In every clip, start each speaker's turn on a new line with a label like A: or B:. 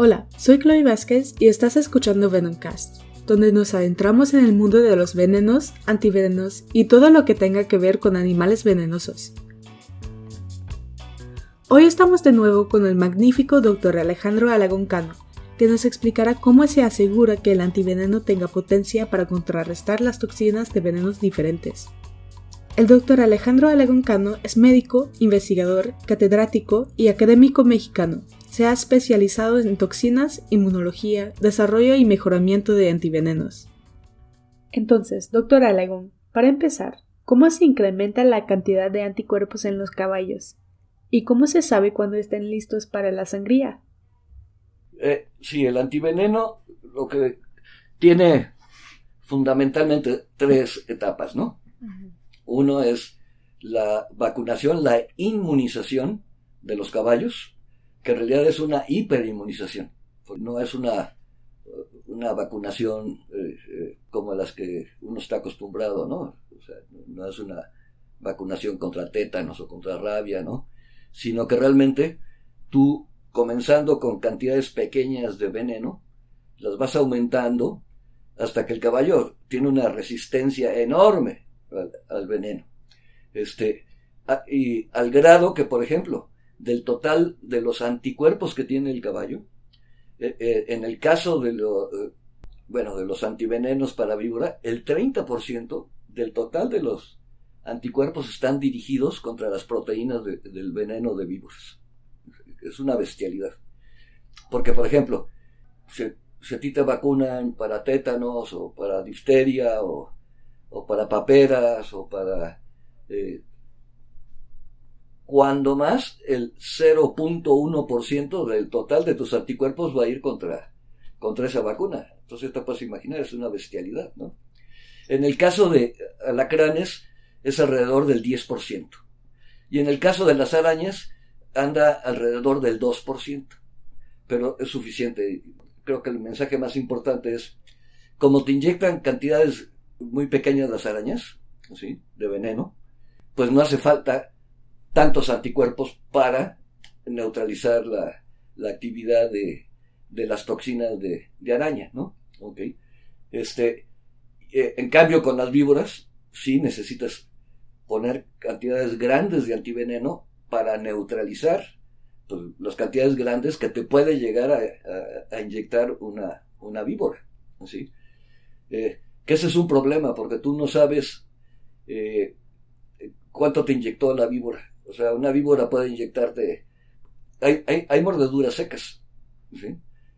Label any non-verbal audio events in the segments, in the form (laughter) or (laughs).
A: Hola, soy Chloe Vázquez y estás escuchando Venomcast, donde nos adentramos en el mundo de los venenos, antivenenos y todo lo que tenga que ver con animales venenosos. Hoy estamos de nuevo con el magnífico Dr. Alejandro Alagón Cano, que nos explicará cómo se asegura que el antiveneno tenga potencia para contrarrestar las toxinas de venenos diferentes. El Dr. Alejandro Alagón Cano es médico, investigador, catedrático y académico mexicano, se ha especializado en toxinas, inmunología, desarrollo y mejoramiento de antivenenos. Entonces, doctor Alagón, para empezar, ¿cómo se incrementa la cantidad de anticuerpos en los caballos? ¿Y cómo se sabe cuándo estén listos para la sangría?
B: Eh, sí, el antiveneno lo que tiene fundamentalmente tres etapas, ¿no? Uno es la vacunación, la inmunización de los caballos, que en realidad es una hiperinmunización, no es una, una vacunación eh, eh, como las que uno está acostumbrado, ¿no? O sea, no es una vacunación contra tétanos o contra rabia, ¿no? Sino que realmente tú, comenzando con cantidades pequeñas de veneno, las vas aumentando hasta que el caballo tiene una resistencia enorme al, veneno. Este, y al grado que, por ejemplo, del total de los anticuerpos que tiene el caballo. Eh, eh, en el caso de, lo, eh, bueno, de los antivenenos para víbora, el 30% del total de los anticuerpos están dirigidos contra las proteínas del veneno de víboras. Es una bestialidad. Porque, por ejemplo, si, a ti te vacunan para tétanos o para difteria o, o para paperas o para cuando más el 0.1% del total de tus anticuerpos va a ir contra, contra esa vacuna. Entonces te puedes imaginar, es una bestialidad, ¿no? En el caso de alacranes es alrededor del 10%. Y en el caso de las arañas anda alrededor del 2%. Pero es suficiente. Creo que el mensaje más importante es, como te inyectan cantidades muy pequeñas las arañas, ¿sí? de veneno, pues no hace falta tantos anticuerpos para neutralizar la, actividad de, las toxinas de, araña, ¿no? Ok. Este, eh, en cambio, con las víboras, sí necesitas poner cantidades grandes de antiveneno para neutralizar pues, las cantidades grandes que te puede llegar a, inyectar una, una víbora. ¿sí? Eh, que ese es un problema, porque tú no sabes eh, cuánto te inyectó la víbora. O sea, una víbora puede inyectarte. Hay, hay, mordeduras secas, ¿sí?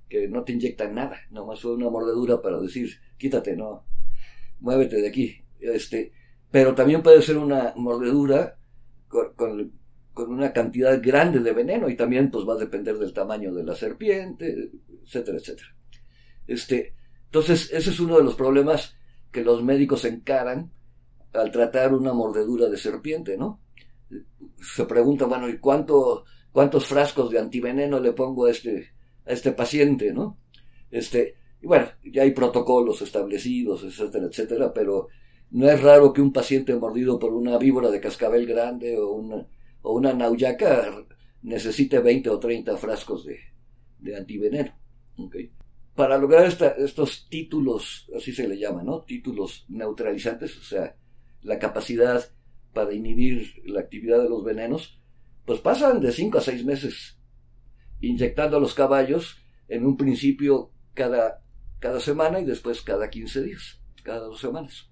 B: que no te inyectan nada, nomás fue una mordedura para decir, quítate, no, muévete de aquí. Este, pero también puede ser una mordedura con, una cantidad grande de veneno y también pues va a depender del tamaño de la serpiente, etcétera, etcétera. Este, entonces, ese es uno de los problemas que los médicos encaran al tratar una mordedura de serpiente, ¿no? se pregunta, bueno, ¿y cuánto, cuántos frascos de antiveneno le pongo a este, a este paciente, no? Este, y bueno, ya hay protocolos establecidos, etcétera, etcétera, pero no es raro que un paciente mordido por una víbora de cascabel grande o una, o una nauyaca necesite 20 o 30 frascos de, de antiveneno. Para lograr estos títulos, así se le llama, ¿no? Títulos neutralizantes, o sea, la capacidad para inhibir la actividad de los venenos, pues pasan de 5 a 6 meses inyectando a los caballos en un principio cada, cada semana y después cada 15 días, cada dos semanas.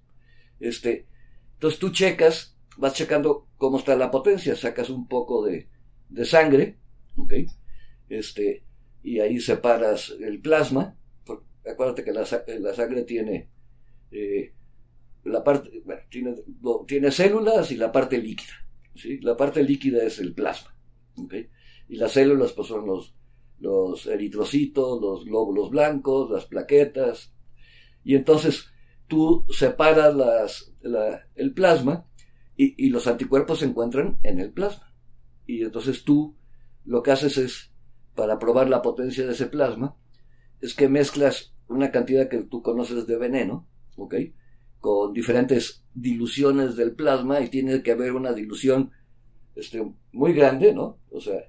B: Este, entonces tú checas, vas checando cómo está la potencia, sacas un poco de, de sangre, ¿okay? este, y ahí separas el plasma. Acuérdate que la, la sangre tiene eh, la parte, tiene, tiene, células y la parte líquida. ¿sí? La parte líquida es el plasma. Y las células pues, son los, los eritrocitos, los glóbulos blancos, las plaquetas. Y entonces tú separas las, el plasma y, y los anticuerpos se encuentran en el plasma. Y entonces tú lo que haces es, para probar la potencia de ese plasma, es que mezclas una cantidad que tú conoces de veneno, ¿ok? con diferentes diluciones del plasma y tiene que haber una dilución este, muy grande, ¿no? O sea,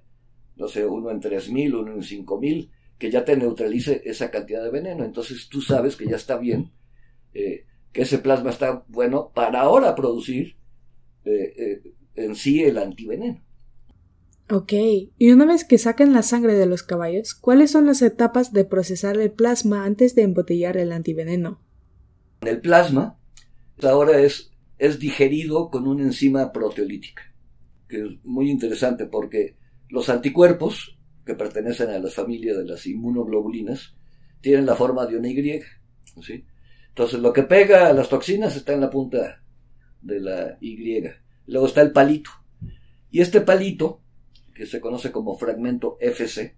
B: no sé, uno en 3000, uno en 5000, que ya te neutralice esa cantidad de veneno. Entonces tú sabes que ya está bien, eh, que ese plasma está bueno para ahora producir eh, eh, en sí el antiveneno.
A: Ok, y una vez que sacan la sangre de los caballos, ¿cuáles son las etapas de procesar el plasma antes de embotellar el antiveneno?
B: El plasma ahora es, es digerido con una enzima proteolítica, que es muy interesante porque los anticuerpos, que pertenecen a la familia de las inmunoglobulinas, tienen la forma de una Y. ¿sí? Entonces lo que pega a las toxinas está en la punta de la Y. Luego está el palito. Y este palito que se conoce como fragmento FC,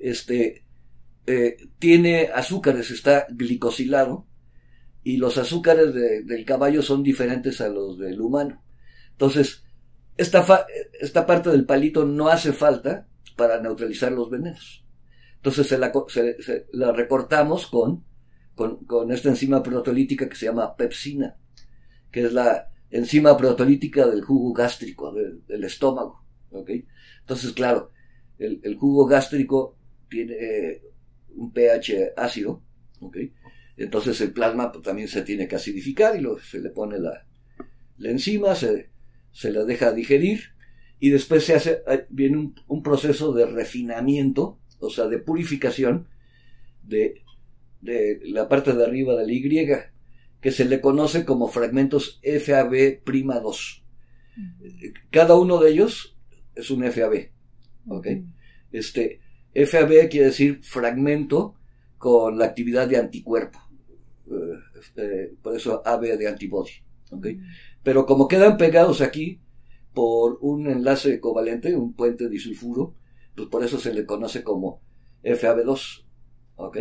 B: este, eh, tiene azúcares, está glicosilado, y los azúcares del caballo son diferentes a los del humano. Entonces, esta, esta parte del palito no hace falta para neutralizar los venenos. Entonces se la, recortamos con, con, esta enzima protolítica que se llama pepsina, que es la enzima protolítica del jugo gástrico, del estómago. Entonces, claro, el, jugo gástrico tiene eh, un pH ácido, Entonces el plasma pues, también se tiene que acidificar y lo, se le pone la, la enzima, se, se la deja digerir y después se hace, eh, viene un, proceso de refinamiento, o sea, de purificación de, de, la parte de arriba de la Y, que se le conoce como fragmentos FAB'2. Cada uno de ellos es un FAB. ¿Ok? Este, FAB quiere decir fragmento con la actividad de anticuerpo. Eh, eh, por eso AB de antibody. ¿Ok? Pero como quedan pegados aquí por un enlace covalente, un puente disulfuro, pues por eso se le conoce como FAB2. ¿Ok?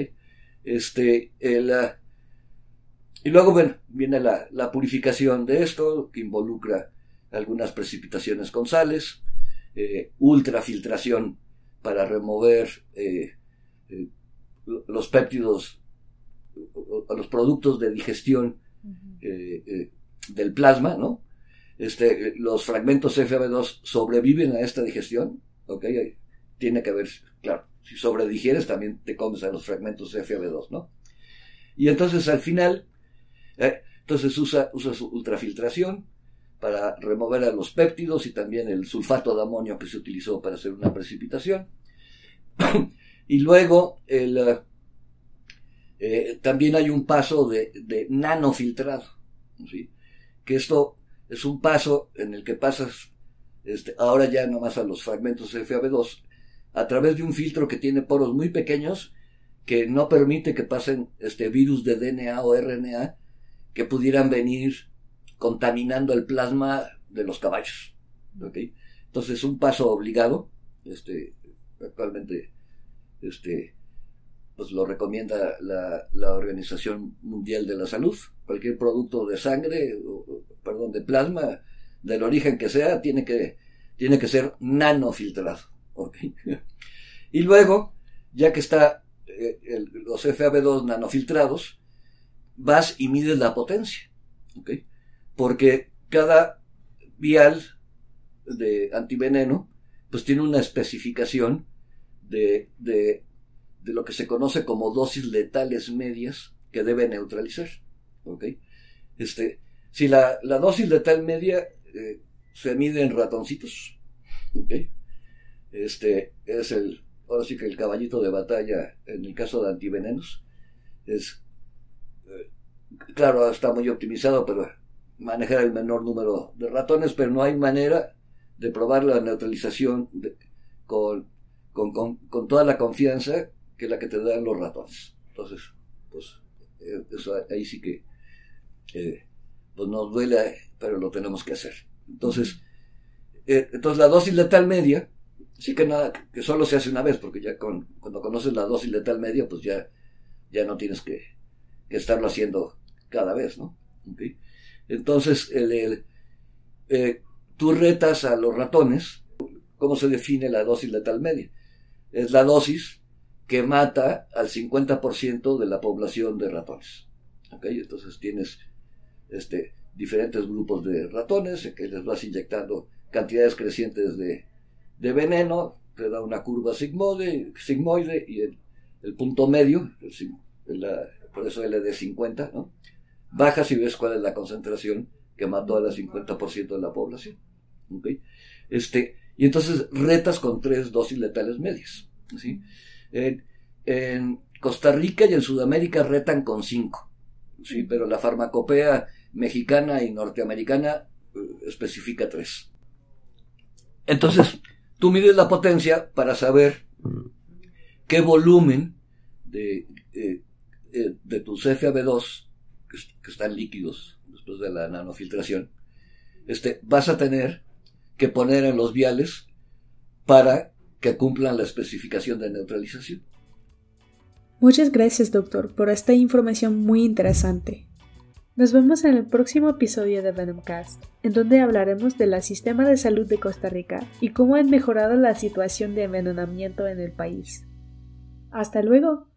B: Este, el, ah, y luego, bueno, viene la, la purificación de esto, que involucra algunas precipitaciones con sales, eh, ultrafiltración para remover eh, eh, los péptidos, los productos de digestión del plasma, ¿no? Este, los fragmentos FAB2 sobreviven a esta digestión, ¿ok? Tiene que haber, claro, si sobredigieres también te comes a los fragmentos FAB2, ¿no? Y entonces al final, entonces usa, usa su ultrafiltración, para remover a los péptidos y también el sulfato de amonio que se utilizó para hacer una precipitación. (clears throat) y luego el, eh, también hay un paso de, de nanofiltrado, que esto es un paso en el que pasas este, ahora ya nomás a los fragmentos FAB2 a través de un filtro que tiene poros muy pequeños que no permite que pasen este virus de DNA o RNA que pudieran venir contaminando el plasma de los caballos. ¿okay? Entonces, un paso obligado, este, actualmente, este, pues lo recomienda la, Organización Mundial de la Salud. Cualquier producto de sangre, perdón, de plasma, del origen que sea, tiene que, tiene que ser nanofiltrado. (laughs) y luego, ya que está eh, los FAB2 nanofiltrados, vas y mides la potencia. ¿okay? Porque cada vial de antiveneno pues tiene una especificación de, de, lo que se conoce como dosis letales medias que debe neutralizar. Este, si la, dosis letal media eh, se mide en ratoncitos, este es el, ahora sí que el caballito de batalla en el caso de antivenenos, es, eh, claro, está muy optimizado, pero manejar el menor número de ratones, pero no hay manera de probar la neutralización con, con, toda la confianza que la que te dan los ratones. Entonces, pues, eh, eso ahí sí que eh, pues nos duele, pero lo tenemos que hacer. Entonces, eh, entonces la dosis letal media, sí que nada, que solo se hace una vez, porque ya con, cuando conoces la dosis letal media, pues ya, ya no tienes que, que estarlo haciendo cada vez, ¿no? Entonces, el, eh, tú retas a los ratones, ¿cómo se define la dosis letal media? Es la dosis que mata al 50% de la población de ratones. Entonces tienes este, diferentes grupos de ratones, que les vas inyectando cantidades crecientes de, veneno, te da una curva sigmoide, y el, punto medio, por eso LD50, ¿no? Bajas y ves cuál es la concentración que mató al 50% de la población. ¿okay? Este, y entonces retas con tres dosis letales medias. ¿sí? En, Costa Rica y en Sudamérica retan con cinco. ¿sí? Pero la farmacopea mexicana y norteamericana eh, especifica tres. Entonces, tú mides la potencia para saber qué volumen de, eh, eh de tu CFAB2 que, están líquidos después de la nanofiltración, este, vas a tener que poner en los viales para que cumplan la especificación de neutralización.
C: Muchas gracias, doctor, por esta información muy interesante. Nos vemos en el próximo episodio de Venomcast, en donde hablaremos del sistema de salud de Costa Rica y cómo han mejorado la situación de envenenamiento en el país. ¡Hasta luego!